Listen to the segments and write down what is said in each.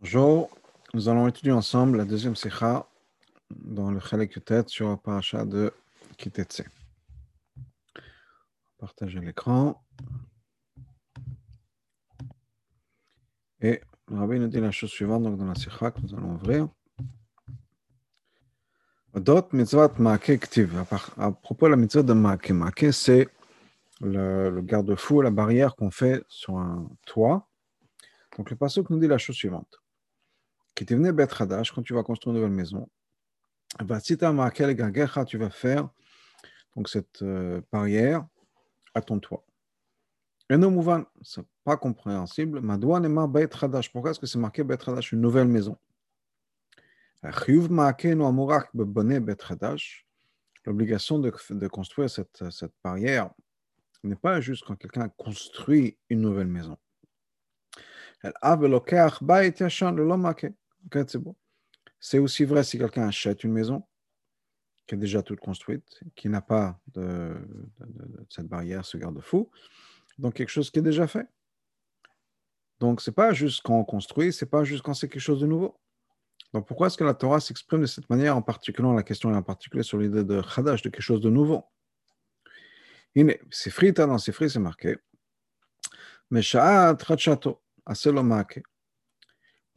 Bonjour, nous allons étudier ensemble la deuxième sikha dans le Chalek tête sur la paracha de Kitetse. Partager l'écran. Et le rabbi nous dit la chose suivante donc dans la sikha que nous allons ouvrir. Dot mitzvot maake ktiv. À propos de la mitzvah de maake, maake c'est le, le garde-fou, la barrière qu'on fait sur un toit. Donc le passage nous dit la chose suivante qui venu Bet Hadash, quand tu vas construire une nouvelle maison, tu vas faire donc cette euh, barrière à ton toit. Et non ce n'est pas compréhensible. Pourquoi est-ce que c'est marqué Bet une nouvelle maison? L'obligation de, de, construire cette, cette barrière n'est pas juste quand quelqu'un construit une nouvelle maison. C'est aussi vrai si quelqu'un achète une maison qui est déjà toute construite, qui n'a pas cette barrière, ce garde-fou, donc quelque chose qui est déjà fait. Donc, ce n'est pas juste quand on construit, ce n'est pas juste quand c'est quelque chose de nouveau. Donc, pourquoi est-ce que la Torah s'exprime de cette manière, en particulier, la question est en particulier sur l'idée de Khadash, de quelque chose de nouveau? C'est frita dans ces frites, c'est marqué. Mais Sha'at Rachato, Aselomake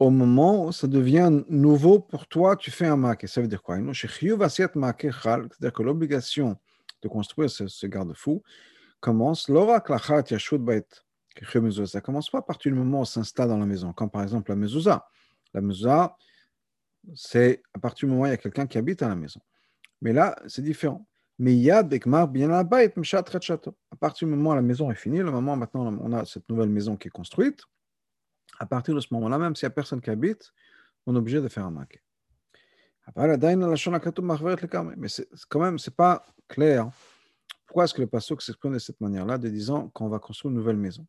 au moment où ça devient nouveau pour toi, tu fais un maquet. Ça veut dire quoi? C'est-à-dire que l'obligation de construire ce, garde-fou commence ça commence pas à partir du moment où on s'installe dans la maison, comme par exemple la mezouza. La mezouza, c'est à partir du moment où il y a quelqu'un qui habite à la maison. Mais là, c'est différent. Mais il y a bien À partir du moment où la maison est finie, le moment maintenant on a cette nouvelle maison qui est construite, à partir de ce moment-là, même s'il n'y a personne qui habite, on est obligé de faire un maquet. Mais quand même, ce n'est pas clair. Pourquoi est-ce que le pasuk s'exprime de cette manière-là, de disant qu'on va construire une nouvelle maison?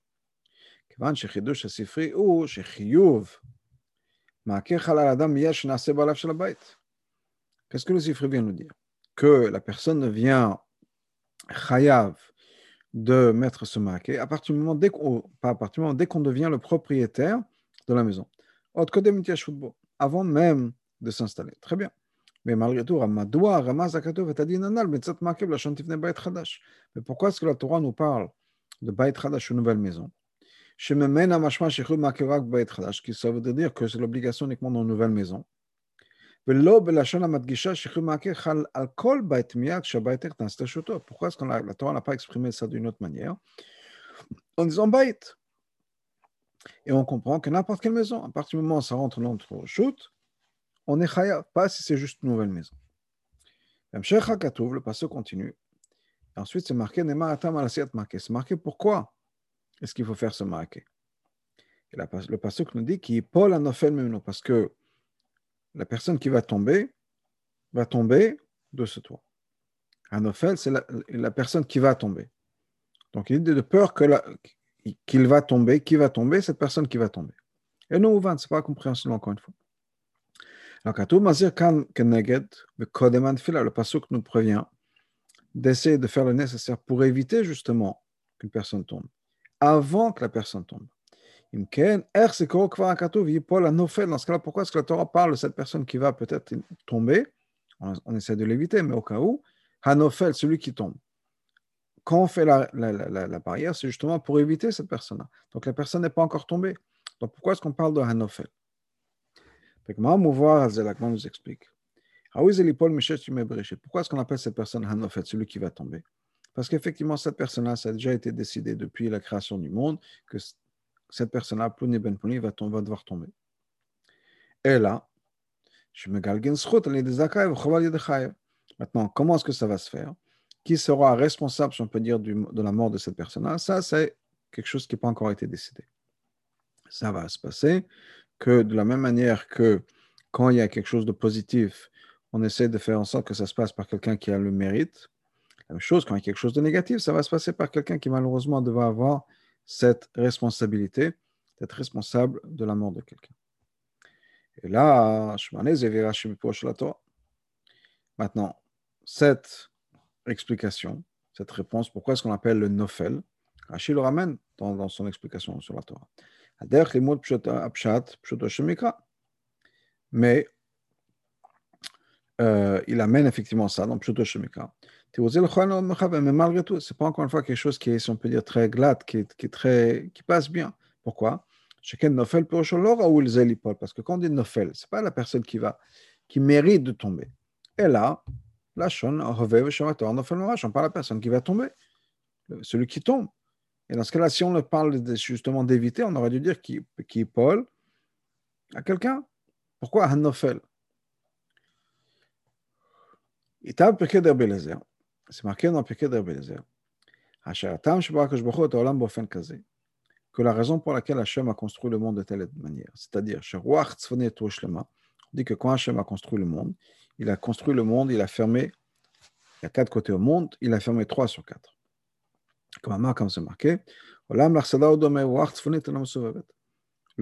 Qu'est-ce que le Sifri vient nous dire? Que la personne vient chayav de mettre ce marqué à partir du moment, dès qu'on, pas à partir du moment, dès qu'on devient le propriétaire de la maison. Avant même de s'installer. Très bien. Mais malgré tout, mais pourquoi est-ce que la Torah nous parle de Bait Hadash, une nouvelle maison? Qui ça veut dire que c'est l'obligation uniquement dans une nouvelle maison. Pourquoi est-ce que la Torah n'a pas exprimé ça d'une autre manière En disant. Et on comprend que n'importe quelle maison, à partir du moment où ça rentre dans notre shoot, on est chaya, pas si c'est juste une nouvelle maison. Le passage continue. Et ensuite, c'est marqué C'est marqué pourquoi est-ce qu'il faut faire ce marqué. Et le passage nous dit qu'il Paul Anofel parce que la personne qui va tomber va tomber de ce toit. Anofel, c'est la, personne qui va tomber. Donc il dit de peur qu'il va tomber, qui va tomber, cette personne qui va tomber. Et non, ce n'est pas compréhensible encore une fois. Alors, le pasuk nous prévient d'essayer de faire le nécessaire pour éviter justement qu'une personne tombe, avant que la personne tombe. Dans ce cas-là, pourquoi est-ce que la Torah parle de cette personne qui va peut-être tomber? On, essaie de l'éviter, mais au cas où, Hanofel, celui qui tombe. Quand on fait la, la, barrière, c'est justement pour éviter cette personne-là. Donc la personne n'est pas encore tombée. Donc pourquoi est-ce qu'on parle de Hanofel nous explique. Pourquoi est-ce qu'on appelle cette personne Hanofel, celui qui va tomber? Parce qu'effectivement, cette personne-là, ça a déjà été décidé depuis la création du monde que cette personne-là, Plouni Ben Plouni, va, va devoir tomber. Et là, je me Maintenant, comment est-ce que ça va se faire? Qui sera responsable, si on peut dire, de la mort de cette personne-là? Ça, c'est quelque chose qui n'a pas encore été décidé. Ça va se passer que de la même manière que quand il y a quelque chose de positif, on essaie de faire en sorte que ça se passe par quelqu'un qui a le mérite. La même chose, quand il y a quelque chose de négatif, ça va se passer par quelqu'un qui malheureusement devra avoir cette responsabilité d'être responsable de la mort de quelqu'un. Et là, maintenant, cette explication, cette réponse, pourquoi est-ce qu'on appelle le Nofel? Rachid le ramène dans, son explication sur la Torah. Mais euh, il amène effectivement ça dans Pshuto Shemikra. Mais malgré tout, ce n'est pas encore une fois quelque chose qui est, si on peut dire, très glatt, qui, qui, très, qui passe bien. Pourquoi? Parce que quand on dit Nofel, ce n'est pas la personne qui, va, qui mérite de tomber. Et là, la on parle pas la personne qui va tomber, celui qui tombe. Et dans ce cas-là, si on parle justement d'éviter, on aurait dû dire qui, qui Paul à quelqu'un? Pourquoi? À Nofel c'est marqué dans Pirkei d'Erbelezer, que la raison pour laquelle Hachem a construit le monde de telle manière, c'est-à-dire, on dit que quand Hachem a construit le monde, il a construit le monde, il a fermé, il y a quatre côtés au monde, il a fermé trois sur quatre. Comme comme c'est marqué, le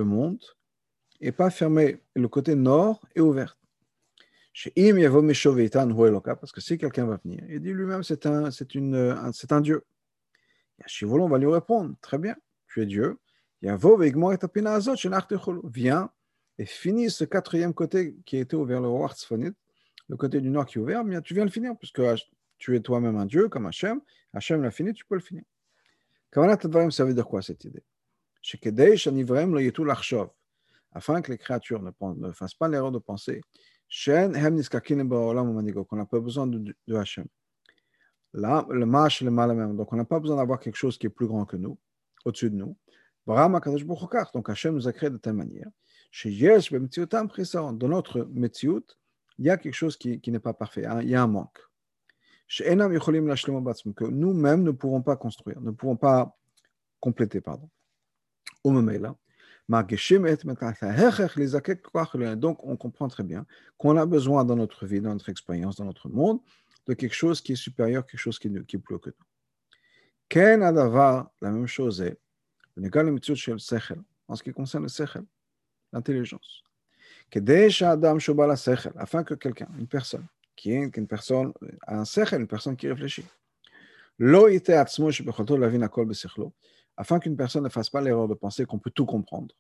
monde n'est pas fermé, le côté nord est ouvert. Parce que si quelqu'un va venir, il dit lui-même c'est un, c'est une, c'est Dieu. va lui répondre Très bien, tu es Dieu. Viens et finis ce quatrième côté qui était ouvert, le le côté du nord qui est ouvert, bien, tu viens le finir, puisque tu es toi-même un Dieu comme Hachem. Hachem l'a fini, tu peux le finir. Ça veut dire quoi cette idée? Afin que les créatures ne fassent pas l'erreur de penser qu'on n'a pas besoin de, de Hachem. Là, le mâche, le mal même. Donc, on n'a pas besoin d'avoir quelque chose qui est plus grand que nous, au-dessus de nous. Donc, Hachem nous a créé de telle manière. Dans notre métier, il y a quelque chose qui, n'est pas parfait. Il y a un manque. Que nous-mêmes ne pouvons pas construire, ne pouvons pas compléter. Pardon. Au moment là. Donc, on comprend très bien qu'on a besoin dans notre vie, dans notre expérience, dans notre monde, de quelque chose qui est supérieur, quelque chose qui, est plus que nous. La même chose est en ce qui concerne le sechel, l'intelligence. Afin que quelqu'un, une personne, qui est une personne, un sechel, une personne qui réfléchit, afin qu'une personne ne fasse pas l'erreur de penser qu'on peut tout comprendre.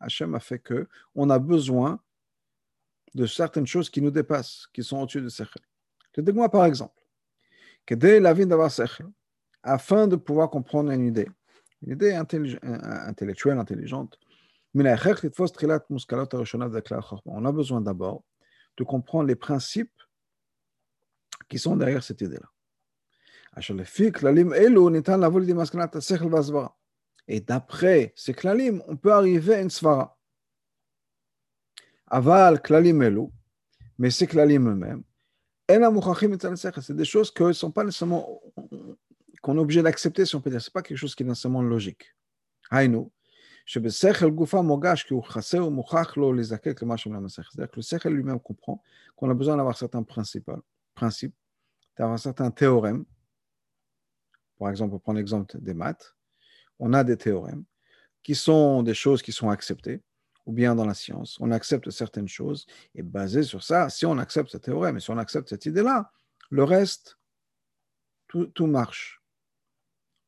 Hachem a fait que on a besoin de certaines choses qui nous dépassent, qui sont au-dessus de Sechel. Dites-moi par exemple, que dès la vie d'avoir Sechel, afin de pouvoir comprendre une idée, une idée intellectuelle, intelligente, on a besoin d'abord de comprendre les principes qui sont derrière cette idée-là. Et d'après ces klalim, on peut arriver à une svara. Aval klalim elou, mais ces klalim eux-mêmes, c'est des choses sont pas nécessairement qu'on est obligé d'accepter, si on pas quelque chose qui est nécessairement logique. Sechel lui-même comprend qu'on a besoin d'avoir certains principes d'avoir certains théorèmes. Par exemple, pour prendre l'exemple des maths, on a des théorèmes qui sont des choses qui sont acceptées, ou bien dans la science, on accepte certaines choses, et basé sur ça, si on accepte ce théorème, et si on accepte cette idée-là, le reste, tout, marche.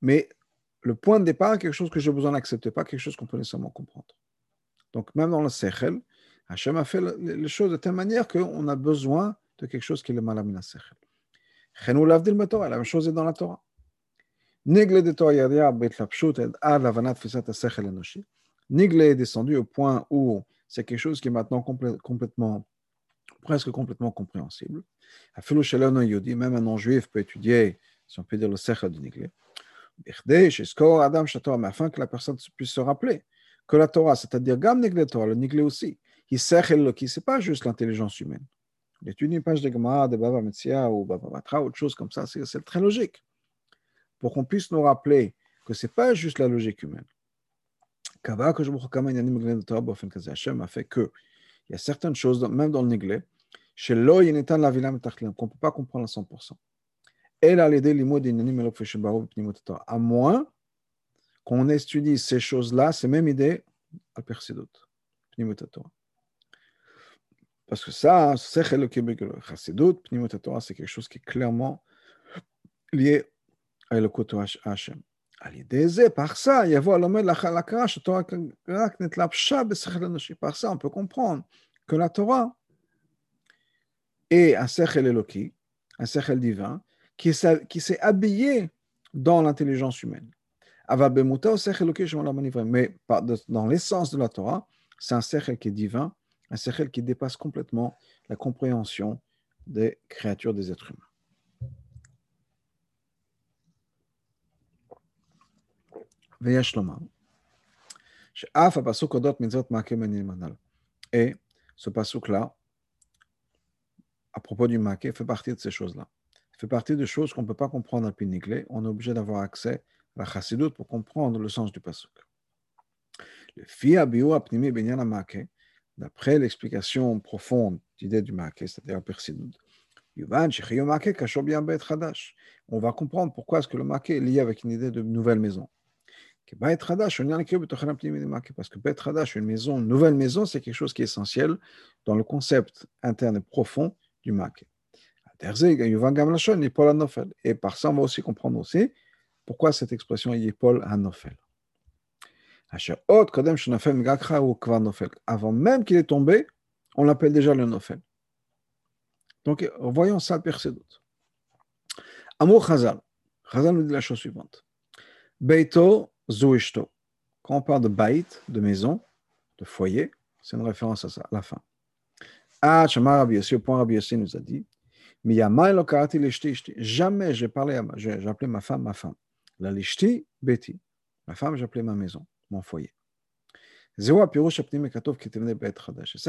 Mais le point de départ est quelque chose que j'ai besoin d'accepter, pas quelque chose qu'on peut nécessairement comprendre. Donc même dans le Sechel, Hachem a fait les choses de telle manière qu'on a besoin de quelque chose qui est le malamina Sechel. La même chose est dans la Torah. Nigle est descendu au point où c'est quelque chose qui est maintenant complètement, presque complètement compréhensible. Même un non-juif peut étudier, si on peut dire, le sechel de Nigle. afin que la personne puisse se rappeler que la Torah, c'est-à-dire Gam Nigle Torah, le Nigle aussi, qui c'est pas juste l'intelligence humaine. Il étudie une page de Gemara, de Baba Metzia ou Baba Batra, autre chose comme ça, c'est très logique pour qu'on puisse nous rappeler que ce n'est pas juste la logique humaine. Hachem a fait que il y a certaines choses, même dans le Niglé, chez qu'on ne peut pas comprendre à 100%. À moins qu'on étudie ces choses-là, ces mêmes idées, à Persidot, Parce que ça, c'est quelque chose qui est clairement lié par ça, par ça, on peut comprendre que la Torah est un sechel eloki, un sechel divin, qui s'est habillé dans l'intelligence humaine. Mais dans l'essence de la Torah, c'est un sechel qui est divin, un sechel qui dépasse complètement la compréhension des créatures des êtres humains. ויש לומר שאף הפסוק אודות מצוות מעקה מנהימן Et ce pasuk-là, à propos du maquet, fait partie de ces choses-là. fait partie des choses qu'on ne peut pas comprendre à Piniglé. On est obligé d'avoir accès à la chassidut pour comprendre le sens du pasuk. Le fi abiou apnimi benyan maquet, d'après l'explication profonde d'idée du maquet, c'est-à-dire persidut, on va comprendre pourquoi est-ce que le maquet est lié avec une idée de nouvelle maison. Parce que Bet Hadash, une maison, une nouvelle maison, c'est quelque chose qui est essentiel dans le concept interne et profond du Mak. Et par ça, on va aussi comprendre aussi pourquoi cette expression est Yipol Hanofel. Avant même qu'il est tombé, on l'appelle déjà le Nofel. Donc, voyons ça percer d'autres. Amour Chazal. Chazal nous dit la chose suivante. Beito Zoishto. Quand on parle de bait, de maison, de foyer, c'est une référence à ça, la fin. Ah, Shamar Rabbi Yossi, au point Rabbi Yossi nous a dit Jamais j'ai parlé à ma, j'ai appelé ma femme ma femme. La lishti beti. Ma femme, j'appelais ma maison, mon foyer. Ça,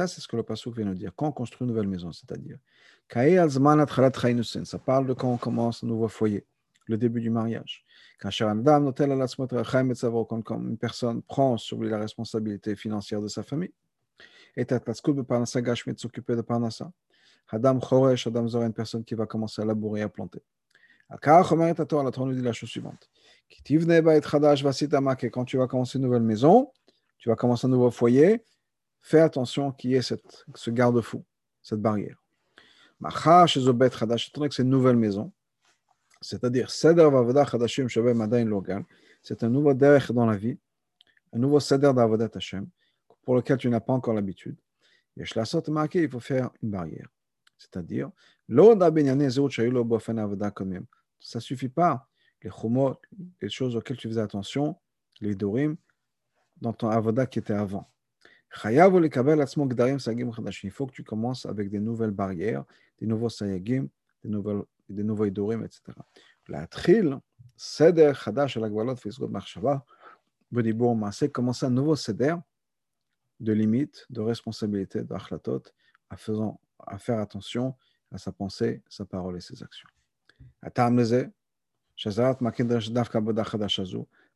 c'est ce que le Passouk vient nous dire. Quand on construit une nouvelle maison, c'est-à-dire, ça parle de quand on commence un nouveau foyer le début du mariage. Quand une personne prend sur lui la responsabilité financière de sa famille, et s'occuper de Parnassa. Adam Choresh, Adam Zora, une personne qui va commencer à labourer, à planter. La Torah nous dit la chose suivante. Quand tu vas commencer une nouvelle maison, tu vas commencer un nouveau foyer, fais attention qu'il y ait cette, ce garde-fou, cette barrière. C'est une nouvelle maison c'est-à-dire Seder Vavodah Chadashim Shabem Madain Logal, c'est un nouveau derech dans la vie, un nouveau Seder d'Avodat Hashem, pour lequel tu n'as pas encore l'habitude. Il faut faire une barrière. C'est-à-dire, Komim. Ça ne suffit pas, les chumot, les choses auxquelles tu faisais attention, les dorim, dans ton avodah qui était avant. Il faut que tu commences avec des nouvelles barrières, des nouveaux sayagim, des nouvelles des nouveaux idorim, etc. La tril, seder chadash al agvalot fizgod marshava, bedibour maaseh, commencer un nouveau seder de limites, de responsabilités, d'achlatot, à, à faire attention à sa pensée, sa parole et ses actions.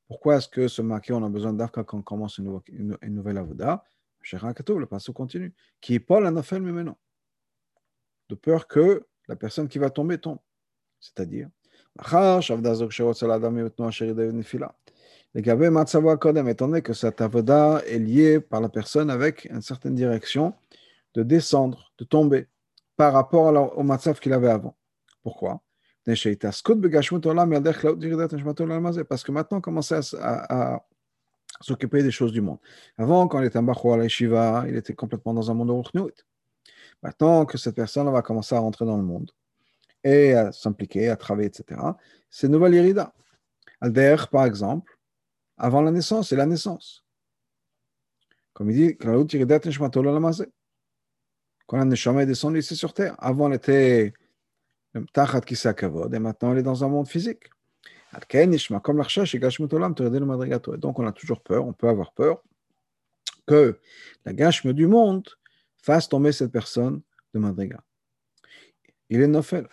Pourquoi est-ce que ce marqué, on a besoin d'Afka quand on commence une, une, une nouvelle avoda Le passage continue. Qui est Paul Anofel maintenant. De peur que la personne qui va tomber tombe. C'est-à-dire, étant donné que cette avoda est liée par la personne avec une certaine direction de descendre, de tomber par rapport au matzav qu'il avait avant. Pourquoi? Parce que maintenant, on commence à, s'occuper des choses du monde. Avant, quand il était en Bachou à il était complètement dans un monde de Maintenant que cette personne va commencer à rentrer dans le monde et à s'impliquer, à travailler, etc., c'est nouvelle irida. Alder, par exemple, avant la naissance et la naissance. Comme il dit, quand la neshama est descendue ici sur terre, avant elle était tachat kisakavod, et maintenant elle est dans un monde physique. Donc on a toujours peur, on peut avoir peur que la gâchme du monde fasse tomber cette personne de Madriga. Il est nofel.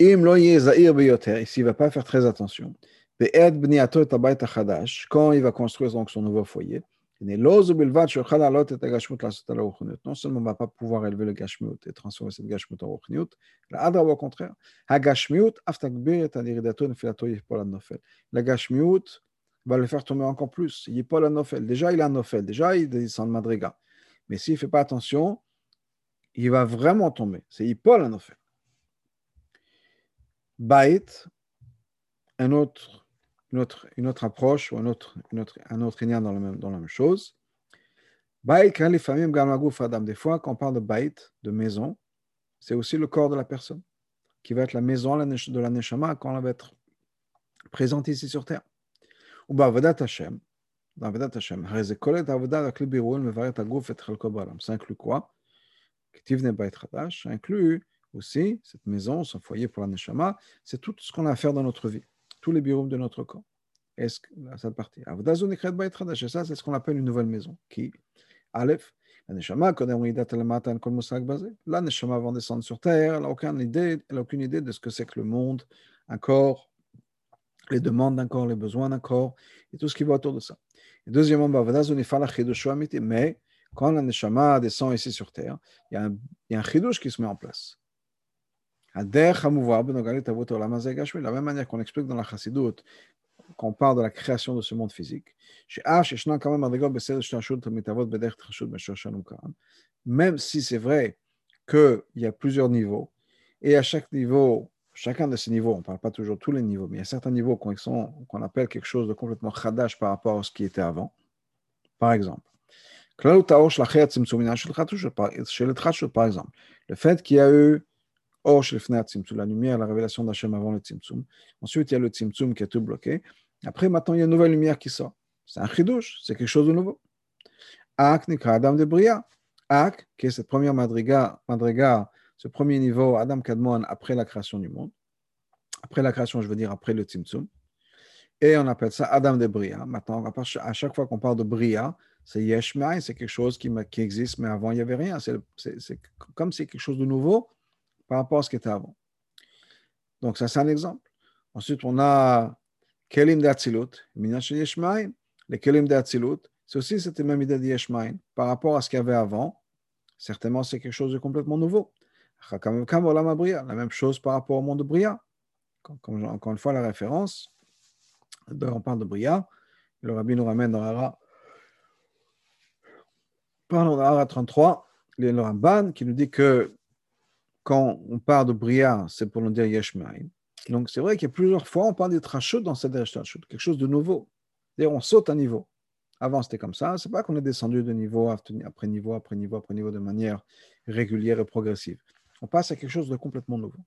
Im lo et s'il ne va pas faire très attention, quand il va construire donc son nouveau foyer, non seulement on ne va pas pouvoir élever le gashmiut et transformer cette gashmiut en ruchniut, au contraire, la gashmiut va le faire tomber encore plus. Il n'est pas la nofel. Déjà, il a nofel. Déjà, il descend de madriga. Mais s'il ne fait pas attention, il va vraiment tomber. C'est Hippol en Bait, un autre une autre, approche ou un autre, une un autre dans, le même, dans la même chose. Baït, quand les familles Adam, des fois, quand on parle de baït, de maison, c'est aussi le corps de la personne, qui va être la maison de la Neshama quand elle va être présente ici sur terre. Ou Bavadat Hashem, Bavadat Hashem, ça inclut quoi Ça inclut aussi cette maison, ce foyer pour la Neshama, c'est tout ce qu'on a à faire dans notre vie, tous les bureaux de notre corps. Est-ce que cette partie ça, c'est ce qu'on appelle une nouvelle maison. Qui Aleph, la Neshama, la Neshama avant de descendre sur terre, elle n'a aucune idée, elle a aucune idée de ce que c'est que le monde, un corps, les demandes d'un corps, les besoins d'un corps, et tout ce qui va autour de ça. Et deuxièmement, mais quand la Neshama descend ici sur terre, il y a un, il qui se met en place. De la même manière qu'on explique dans la Chassidut, quand on parle de la création de ce monde physique, même si c'est vrai qu'il y a plusieurs niveaux, et à chaque niveau, chacun de ces niveaux, on ne parle pas toujours tous les niveaux, mais il y a certains niveaux qu'on appelle quelque chose de complètement khadash par rapport à ce qui était avant. Par exemple, par exemple, le fait qu'il y a eu la lumière, la révélation d'Hachem avant le Tzimtzum. Ensuite, il y a le Tzimtzum qui est tout bloqué. Après, maintenant, il y a une nouvelle lumière qui sort. C'est un chidouche, c'est quelque chose de nouveau. Ak nikra Adam de Bria. Ak, qui est cette première madriga, madriga, ce premier niveau, Adam Kadmon, après la création du monde. Après la création, je veux dire après le Tzimtzum. Et on appelle ça Adam de Bria. Maintenant, à chaque fois qu'on parle de Bria, c'est Yesh c'est quelque chose qui, existe, mais avant, il n'y avait rien. C'est comme c'est quelque chose de nouveau par rapport à ce qui était avant. Donc, ça, c'est un exemple. Ensuite, on a Kelim d'Atzilut, Yeshmaim. Les Kelim d'Atzilut, c'est aussi cette même idée de Yeshmaim. Par rapport à ce qu'il y avait avant, certainement, c'est quelque chose de complètement nouveau. La même chose par rapport au monde de Bria. encore une fois, la référence, on parle de Bria, le rabbi nous ramène dans Hara, pardon, dans Hara 33, le Ramban qui nous dit que quand on parle de Bria, c'est pour nous dire Yeshmaim. Donc c'est vrai qu'il y a plusieurs fois, on parle de Trachut dans cette Trachut, quelque chose de nouveau. D'ailleurs, on saute un niveau. Avant, c'était comme ça. C'est pas qu'on est descendu de niveau après niveau, après niveau, après niveau de manière régulière et progressive. On passe à quelque chose de complètement nouveau.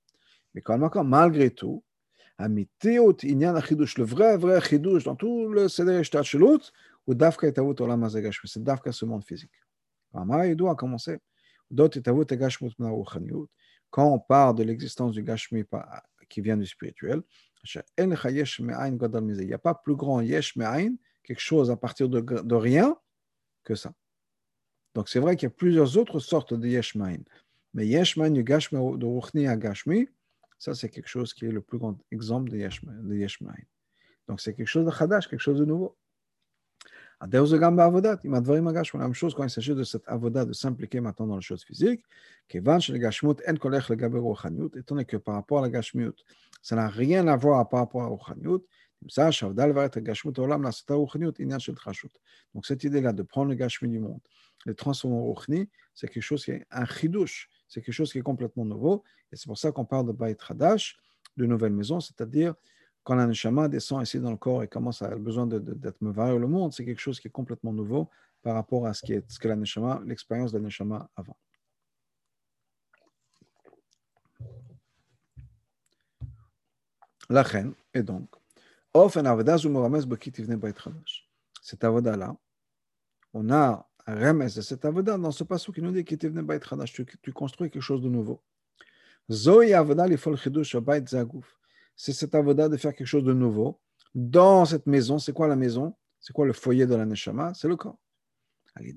Mais quand même, malgré tout, le vrai, vrai chidouche dans tout le Seder Shtachlut, ou Dafka et Olam c'est Dafka ce monde physique. Doit commencer. Quand on parle de l'existence du Gashmi qui vient du spirituel, il n'y a pas plus grand yesh quelque chose à partir de, rien, que ça. Donc c'est vrai qu'il y a plusieurs autres sortes de yesh. Mais yesh du Gashmi, de Ruchni à Gashmi, ça c'est quelque chose qui est le plus grand exemple de yesh. Donc c'est quelque chose de chadash, quelque chose de nouveau. La même chose quand il s'agit de cette avodat, de s'impliquer maintenant dans les choses physiques, étant donné que par rapport à la gashmiut, ça n'a rien à voir par rapport à Ruchaniut, donc cette idée-là de prendre le gashmi du monde, le transformer en Ruchni, c'est quelque chose qui est un chidouche, c'est quelque chose qui est complètement nouveau, et c'est pour ça qu'on parle de Bait Hadash, de nouvelle maison, c'est-à-dire quand la neshama descend ici dans le corps et commence à avoir besoin d'être mevaire le monde, c'est quelque chose qui est complètement nouveau par rapport à ce, qui est, que la neshama, l'expérience de la neshama avant. La reine, et donc, cette avoda-là, on a un remes de cette avoda dans ce passage qui nous dit tu, tu construis quelque chose de nouveau. Zoï avoda li fol chidush bayit zaguf c'est cette avoda de faire quelque chose de nouveau dans cette maison. C'est quoi la maison? C'est quoi le foyer de la neshama? C'est le corps. Et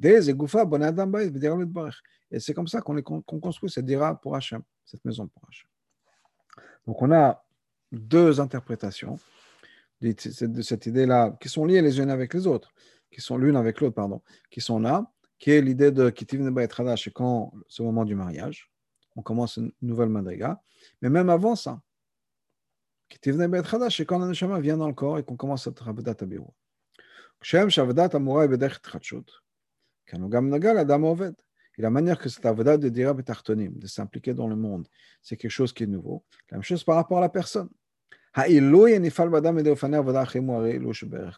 c'est comme ça qu'on construit cette dira pour Hachem, cette maison pour Hachem. Donc on a deux interprétations de cette idée-là qui sont liées les unes avec les autres, qui sont l'une avec l'autre, pardon, qui sont là, qui est l'idée de Kitiv Neba c'est quand au moment du mariage, on commence une nouvelle madriga, mais même avant ça, quand l'aneshama vient dans le corps et qu'on commence à. Et la manière que cette de de s'impliquer dans le monde, c'est quelque chose qui est nouveau. La même chose par rapport à la personne.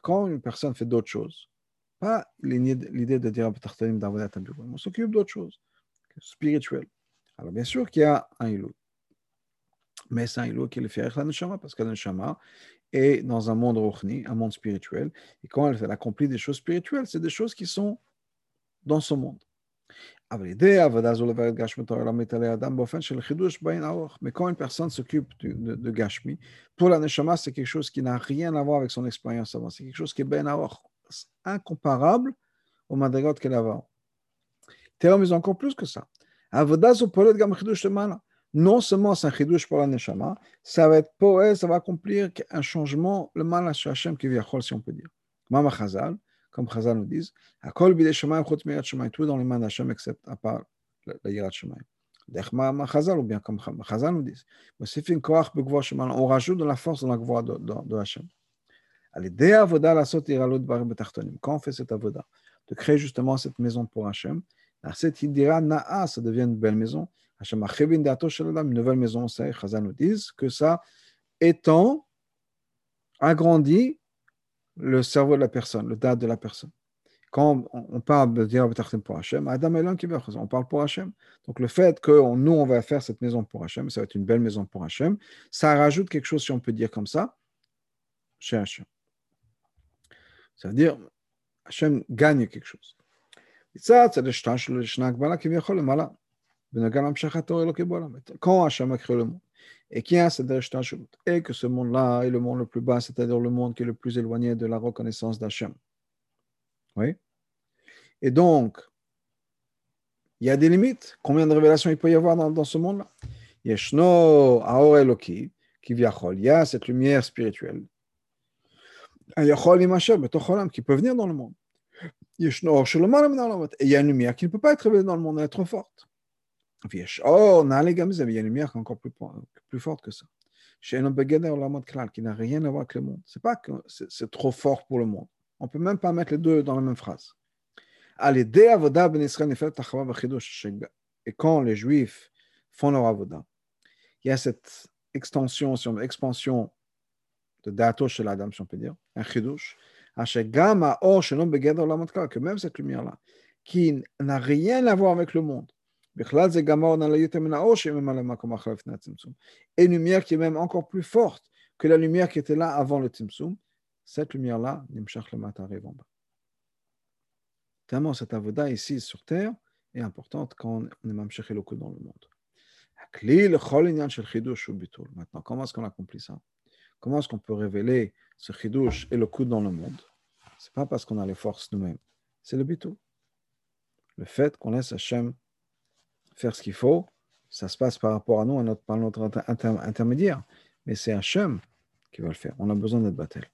Quand une personne fait d'autres choses, pas l'idée de dire on s'occupe d'autres choses spirituelles. Alors bien sûr qu'il y a un iloui. Mais c'est un ilou qui le fait la neshama, parce que la neshama est dans un monde rochni, un monde spirituel. Et quand elle, accomplit des choses spirituelles, c'est des choses qui sont dans ce monde. Mais quand une personne s'occupe de, de, Gashmi, pour la Neshama, c'est quelque chose qui n'a rien à voir avec son expérience avant. C'est quelque chose qui est ben incomparable au Madrigot qu'elle a avant. mais encore plus que ça. Non seulement c'est un chidouche pour la Neshama, ça va être poète, ça va accomplir un changement, le mal à Hachem qui vient, si on peut dire. Mama Chazal, comme Chazal nous disent, tout dans les mains d'Hachem, except à part la Yirat Shemaim. Chazal, ou bien comme Chazal nous disent, on rajoute de la force dans la voix de, de, de Hachem. Quand on fait cette avoda, de créer justement cette maison pour Hachem, cette idira na'a, ça devient une belle maison. Hachem une nouvelle maison, c'est Chazal nous disent que ça étend, agrandit le cerveau de la personne, le date de la personne. Quand on, parle de dire pour Hachem, Adam et qui on parle pour Hachem. Donc le fait que nous, on va faire cette maison pour Hachem, ça va être une belle maison pour Hachem, ça rajoute quelque chose, si on peut dire comme ça, chez Hachem. Ça veut dire, Hachem gagne quelque chose. Ça, c'est le shtash, le shnak qui vient le mala. Quand Hachem a créé le monde, et qui a cette et que ce monde-là est le monde le plus bas, c'est-à-dire le monde qui est le plus éloigné de la reconnaissance d'Hachem. Oui. Et donc, il y a des limites. Combien de révélations il peut y avoir dans, ce monde-là Yeshno Aor Eloki, qui Il y a cette lumière spirituelle. Qui peut venir dans le monde. Il y a une lumière qui ne peut pas être révélée dans le monde, elle est forte. Il y a une lumière encore plus, forte que ça. Qui n'a rien à voir avec le monde. C'est pas que c'est trop fort pour le monde. On peut même pas mettre les deux dans la même phrase. Et quand les Juifs font leur avoda, il y a cette extension, expansion de dato chez l'Adam, si on peut dire, un chidush, que même cette lumière-là, qui n'a rien à voir avec le monde, et une lumière qui est même encore plus forte que la lumière qui était là avant le Tzimtzum, cette lumière-là, Nimshach le matin arrive en bas. Tellement cette avoda ici sur terre est importante quand on est Mamshach le dans le monde. Maintenant, comment est-ce qu'on accomplit ça? Comment est-ce qu'on peut révéler ce chidush et le coup dans le monde? C'est pas parce qu'on a les forces nous-mêmes, c'est le bitou. Le fait qu'on laisse Hachem faire ce qu'il faut, ça se passe par rapport à nous, à notre, par notre intermédiaire. Mais c'est Hachem qui va le faire. On a besoin d'être battel.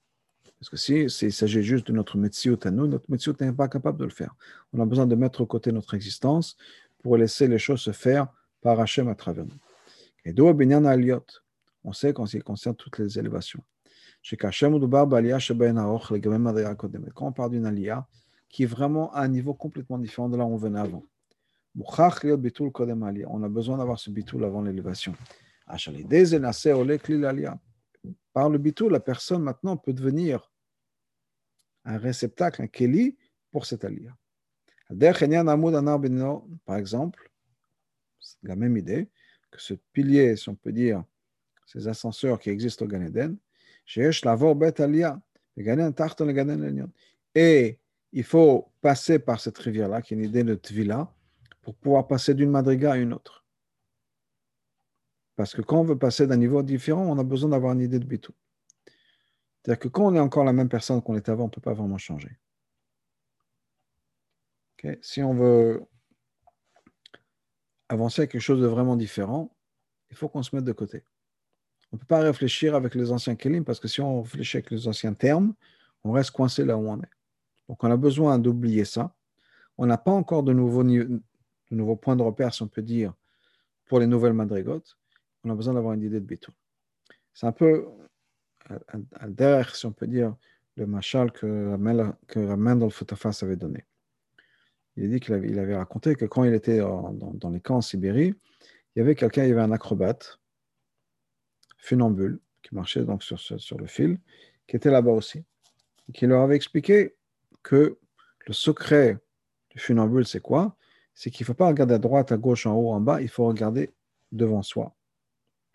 Parce que s'il si, s'agit juste de notre métier à nous, notre métier n'est pas capable de le faire. On a besoin de mettre au côté notre existence pour laisser les choses se faire par Hachem à travers nous. Et d'où On sait qu'en ce qui concerne toutes les élévations. Quand on parle d'une alia qui est vraiment à un niveau complètement différent de là où on venait avant. On a besoin d'avoir ce bitul avant l'élévation. Par le bitul, la personne maintenant peut devenir un réceptacle, un keli pour cette alia. Par exemple, la même idée, que ce pilier, si on peut dire, ces ascenseurs qui existent au Gan Eden, et il faut passer par cette rivière-là, qui est une idée de Tvila, pour pouvoir passer d'une madriga à une autre. Parce que quand on veut passer d'un niveau différent, on a besoin d'avoir une idée de bitou. C'est-à-dire que quand on est encore la même personne qu'on était avant, on ne peut pas vraiment changer. Si on veut avancer à quelque chose de vraiment différent, il faut qu'on se mette de côté. On ne peut pas réfléchir avec les anciens kelim parce que si on réfléchit avec les anciens termes, on reste coincé là où on est. Donc on a besoin d'oublier ça. On n'a pas encore de nouveaux, de nouveaux points de repère, si on peut dire, pour les nouvelles madrigotes, on a besoin d'avoir une idée de bitou. C'est un peu derrière, si on peut dire, le machal que, que Mendel Futafas avait donné. Il dit qu'il avait, il avait raconté que quand il était dans, dans, les camps en Sibérie, il y avait quelqu'un, il y avait un acrobate, funambule, qui marchait donc sur, sur le fil, qui était là-bas aussi, qui leur avait expliqué que le secret du funambule, c'est quoi? C'est qu'il ne faut pas regarder à droite, à gauche, en haut, en bas, il faut regarder devant soi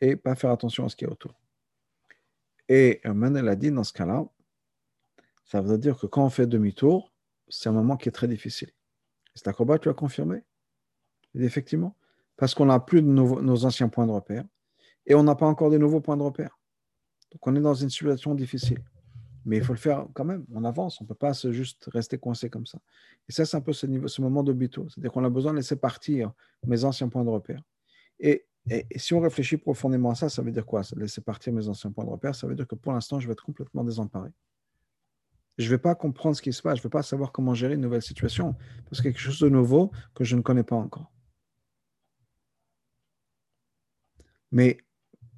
et pas faire attention à ce qui est autour. Et Manel a dit dans ce cas-là, ça veut dire que quand on fait demi-tour, c'est un moment qui est très difficile. C'est acrobat, tu as confirmé? Effectivement, parce qu'on n'a plus de nos anciens points de repère et on n'a pas encore de nouveaux points de repère. Donc on est dans une situation difficile. Mais il faut le faire quand même, on avance, on ne peut pas juste rester coincé comme ça. Et ça, c'est un peu ce, niveau, ce moment de bito, c'est-à-dire qu'on a besoin de laisser partir mes anciens points de repère. Et, et, si on réfléchit profondément à ça, ça veut dire quoi? Laisser partir mes anciens points de repère, ça veut dire que pour l'instant, je vais être complètement désemparé. Je ne vais pas comprendre ce qui se passe, je ne vais pas savoir comment gérer une nouvelle situation, parce qu'il y a quelque chose de nouveau que je ne connais pas encore. Mais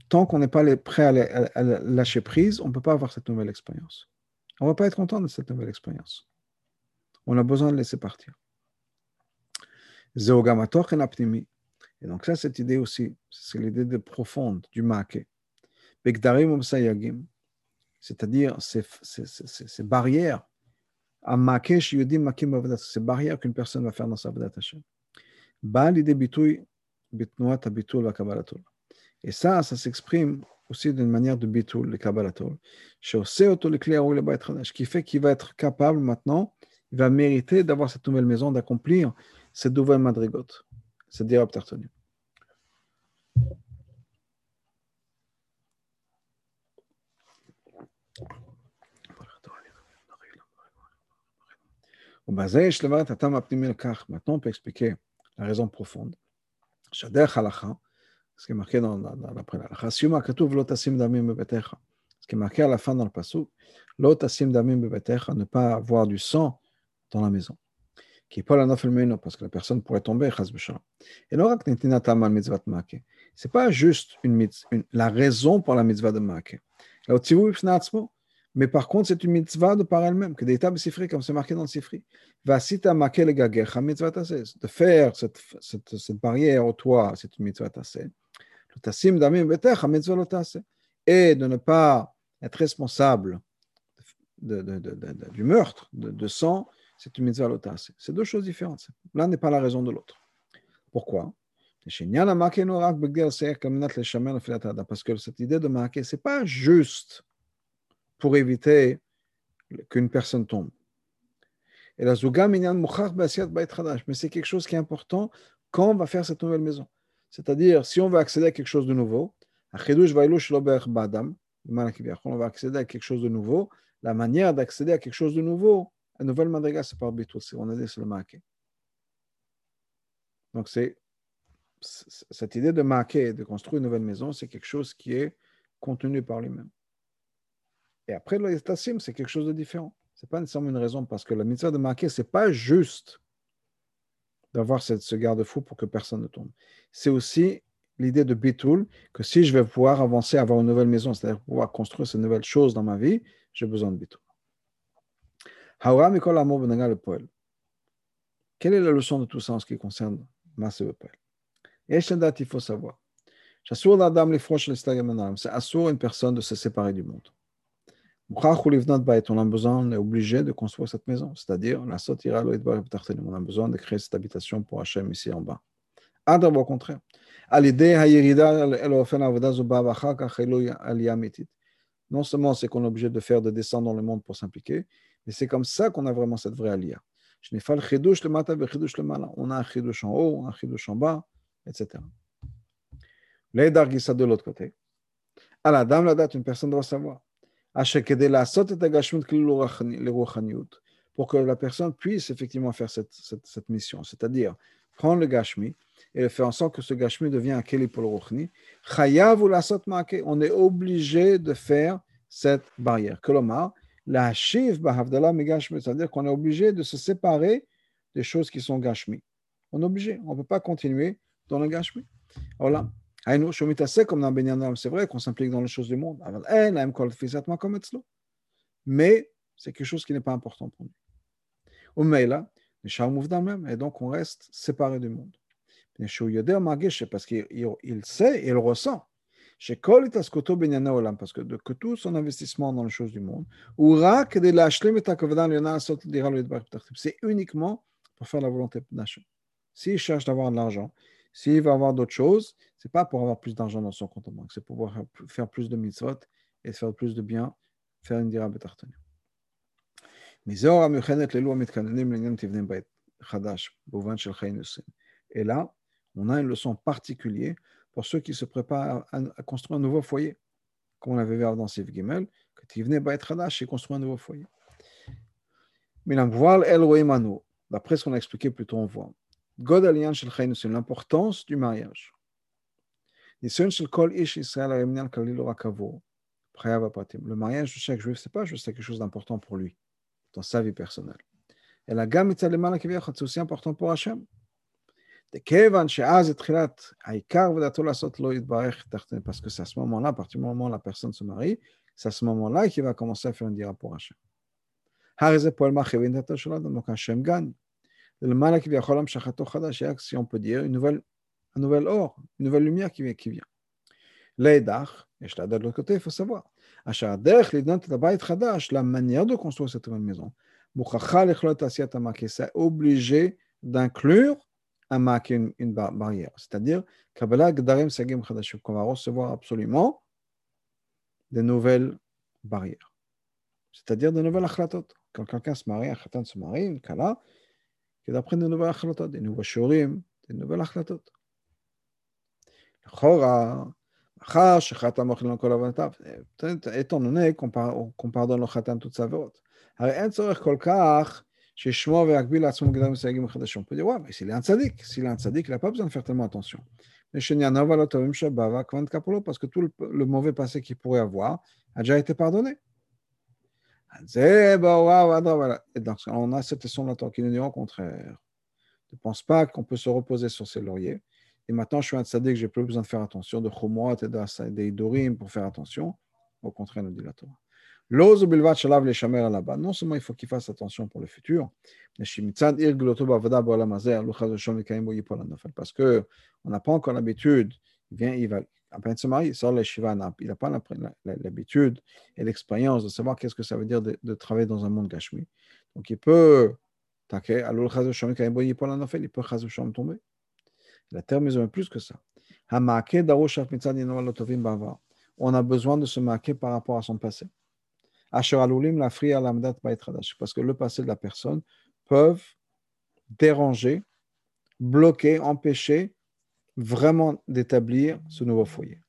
tant qu'on n'est pas prêt à, lâcher prise, on ne peut pas avoir cette nouvelle expérience. On ne va pas être content de cette nouvelle expérience. On a besoin de laisser partir. Et donc ça, cette idée aussi, c'est l'idée de profonde du maquet. C'est-à-dire ces, ces, barrières à maquet, ces barrières qu'une personne va faire dans sa Hashem. l'idée abitul va et ça, ça s'exprime aussi d'une manière de bitul, le kabbalatol, ce qui fait qu'il va être capable maintenant, il va mériter d'avoir cette nouvelle maison, d'accomplir cette nouvelle madrigote, c'est-à-dire obtartonu. Maintenant, on peut expliquer la raison profonde ce qui est marqué dans, dans, dans l'après Ce qui est marqué à la fin dans le passou, ne pas avoir du sang dans la maison. Qui pas la parce que la personne pourrait tomber, et non c'est pas juste une, une, la raison pour la mitzvah de Maake. Mais par contre, c'est une mitzvah de par elle-même, que des tables sifri, comme c'est marqué dans le sifri. De faire cette, cette, cette barrière au toit, c'est une mitzvah tassée et de ne pas être responsable du meurtre, de, sang, c'est une mitzvah lotas. C'est deux choses différentes. L'un n'est pas la raison de l'autre. Pourquoi? Parce que cette idée de marquer, ce n'est pas juste pour éviter qu'une personne tombe. Et la mais c'est quelque chose qui est important quand on va faire cette nouvelle maison. C'est-à-dire, si on veut accéder à quelque chose de nouveau, on va accéder à quelque chose de nouveau. La manière d'accéder à quelque chose de nouveau, la nouvelle madriga, c'est par bitou, on a dit c'est le maquet. Donc, c'est cette idée de maquet, de construire une nouvelle maison, c'est quelque chose qui est contenu par lui-même. Et après, le tassim, c'est quelque chose de différent. Ce n'est pas nécessairement une raison, parce que la mitzvah de maquet, ce n'est pas juste d'avoir ce garde-fou pour que personne ne tombe. C'est aussi l'idée de Bitul, que si je vais pouvoir avancer, avoir une nouvelle maison, c'est-à-dire pouvoir construire ces nouvelles choses dans ma vie, j'ai besoin de Bitul. Quelle est la leçon de tout ça en ce qui concerne Masse Poel Il faut savoir. C'est assourd une personne de se séparer du monde. On a besoin, on est obligé de construire cette maison, c'est-à-dire on a besoin de créer cette habitation pour Hachem ici en bas. au contraire. Non seulement c'est qu'on est obligé de faire de descendre dans le monde pour s'impliquer, mais c'est comme ça qu'on a vraiment cette vraie alia. On a un chidouche en haut, un chidouche en bas, etc. Dargissa de l'autre côté. À la dame, la date, une personne doit savoir pour que la personne puisse effectivement faire cette, cette, mission, c'est-à-dire prendre le gashmi et faire en sorte que ce gashmi devienne un keli pour le ruchni. On est obligé de faire cette barrière. C'est-à-dire qu'on est obligé de se séparer des choses qui sont gashmi. On est obligé, on ne peut pas continuer dans le gashmi. Voilà. C'est vrai qu'on s'implique dans les choses du monde. Mais c'est quelque chose qui n'est pas important pour nous. Et donc on reste séparé du monde. Parce qu'il sait et il ressent parce que, de, que tout son investissement dans les choses du monde, c'est uniquement pour faire la volonté d'Hachem. S'il cherche d'avoir de l'argent, s'il va avoir d'autres choses, c'est pas pour avoir plus d'argent dans son compte en banque, c'est pour pouvoir faire plus de mitzvot et faire plus de bien, faire une dira betartani. Et là, on a une leçon particulière pour ceux qui se préparent à, construire un nouveau foyer. Comme on l'avait vu dans Sif Gimel, il venait Bait Hadash, il construit un nouveau foyer. Mais d'après ce qu'on a expliqué plus tôt, on voit God c'est l'importance du mariage. Le mariage de chaque juif, ce n'est pas juste quelque chose d'important pour lui, dans sa vie personnelle. Et la gamme c'est aussi important pour Hachem. Parce que c'est à ce moment-là, à partir du moment où la personne se marie, c'est à ce moment-là qu'il va commencer à faire une dira pour Hachem. Donc Hachem gagne si on peut dire, une nouvelle, un nouvel or, une nouvelle lumière qui vient. Qui vient. L'aidach, et je de l'autre côté, il faut savoir. La manière de construire cette nouvelle maison, c'est obligé d'inclure un une, une barrière. C'est-à-dire qu'on va recevoir absolument des nouvelles barrières. C'est-à-dire des nouvelles achlatot. Quand quelqu'un se marie, un khatan se marie, une kala, qui d'après de nouvelles achlatot, des nouveaux shurim, des nouvelles achlatot. étant donné qu'on pardonne le khatan toutes sa vote. הרי אין צורך כל כך שישמור ויגביל לעצמו גדרים מסייגים חדשים. On peut dire, ouais, mais s'il est un tzaddik, s'il est un tzaddik, il n'a pas besoin de faire tellement attention. Parce que tout le, le mauvais passé qu'il pourrait avoir a déjà été pardonné. Et donc, on a cette leçon là qui nous dit au contraire. Ne pense pas qu'on peut se reposer sur ses lauriers? Et maintenant, je suis un tzaddik, j'ai plus besoin de faire attention, de chumot et des dorim pour faire attention. Au contraire, nous dit la Torah. Non seulement il faut qu'il fasse attention pour le futur, parce qu'on n'a pas encore l'habitude, il vient, il va, se marier, il sort shiva, il n'a pas l'habitude et l'expérience de savoir qu'est-ce que ça veut dire de, travailler dans un monde gashmi. Donc il peut, il peut tomber. La terre est plus que ça. On a besoin de se marquer par rapport à son passé. Parce que le passé de la personne peuvent déranger, bloquer, empêcher vraiment d'établir ce nouveau foyer.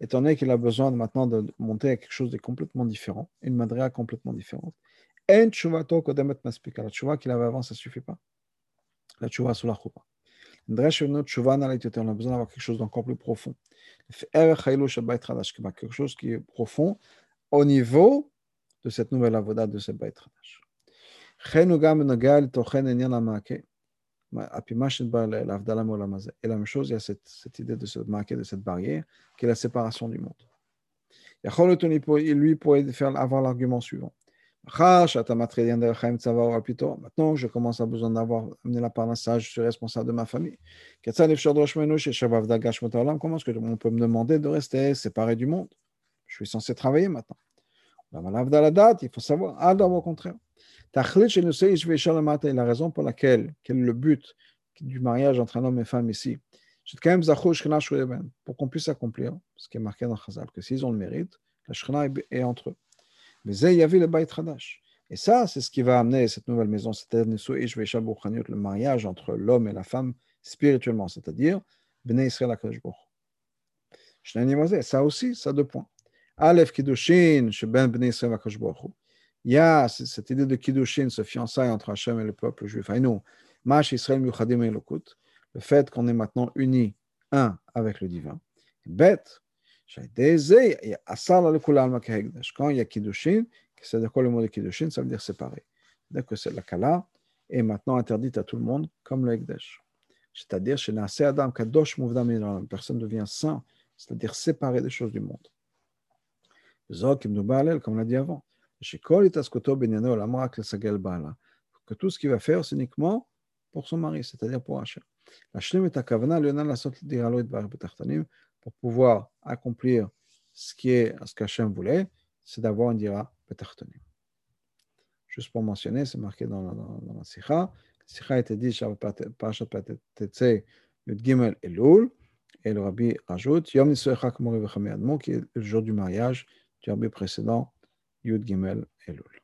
Étant donné qu'il a besoin maintenant de monter à quelque chose de complètement différent, une madria complètement différente, la tchouva qu'il avait avant, ça ne suffit pas. La tchouva sous la choupa. On a besoin d'avoir quelque chose d'encore plus profond. Quelque chose qui est profond au niveau de cette nouvelle avoda de ce Bait Hadash. Et la même chose, il y a cette, idée de se marquer de cette barrière, qui est la séparation du monde. Et lui pourrait faire, avoir l'argument suivant. Maintenant, je commence à besoin d'avoir amené la parnassage, je suis responsable de ma famille. Comment est-ce qu'on peut me demander de rester séparé du monde? Je suis censé travailler maintenant. Il faut savoir, ah, au contraire. La raison pour laquelle, quel est le but du mariage entre un homme et une femme ici, pour qu'on puisse accomplir ce qui est marqué dans Chazal, que s'ils ont le mérite, la Shekhinah est entre eux. Et ça, c'est ce qui va amener cette nouvelle maison, c'est-à-dire le mariage entre l'homme et la femme spirituellement, c'est-à-dire Ça aussi, ça a deux points. Aleph Kiddushin, Ben Bnei Israël il y a cette idée de Kiddushin, ce fiançailles entre Hachem et le peuple juif. Et nous, Israël le fait qu'on est maintenant unis, un, avec le divin. Bête, quand il y a Kiddushin, c'est de quoi le mot de Kiddushin Ça veut dire séparé. C'est-à-dire que la Kala est maintenant interdite à tout le monde, comme le Ekdesh. C'est-à-dire, chez Adam, Kadosh Muvdam, personne devient saint, c'est-à-dire séparé des choses du monde. Comme on l'a dit avant que tout ce qu'il va faire, c'est uniquement pour son mari, c'est-à-dire pour Hachem. pour pouvoir accomplir ce qui est ce qu'Hachem voulait, c'est d'avoir une dira betachtonim. Juste pour mentionner, c'est marqué dans, la Sikha. La Sikha été dit Parashat Patetze Yud Gimel. Et le rabbi rajoute Yom Nisouecha Kamori Vechami Admo, qui est le jour du mariage du rabbi précédent, Yud Gimel Elul.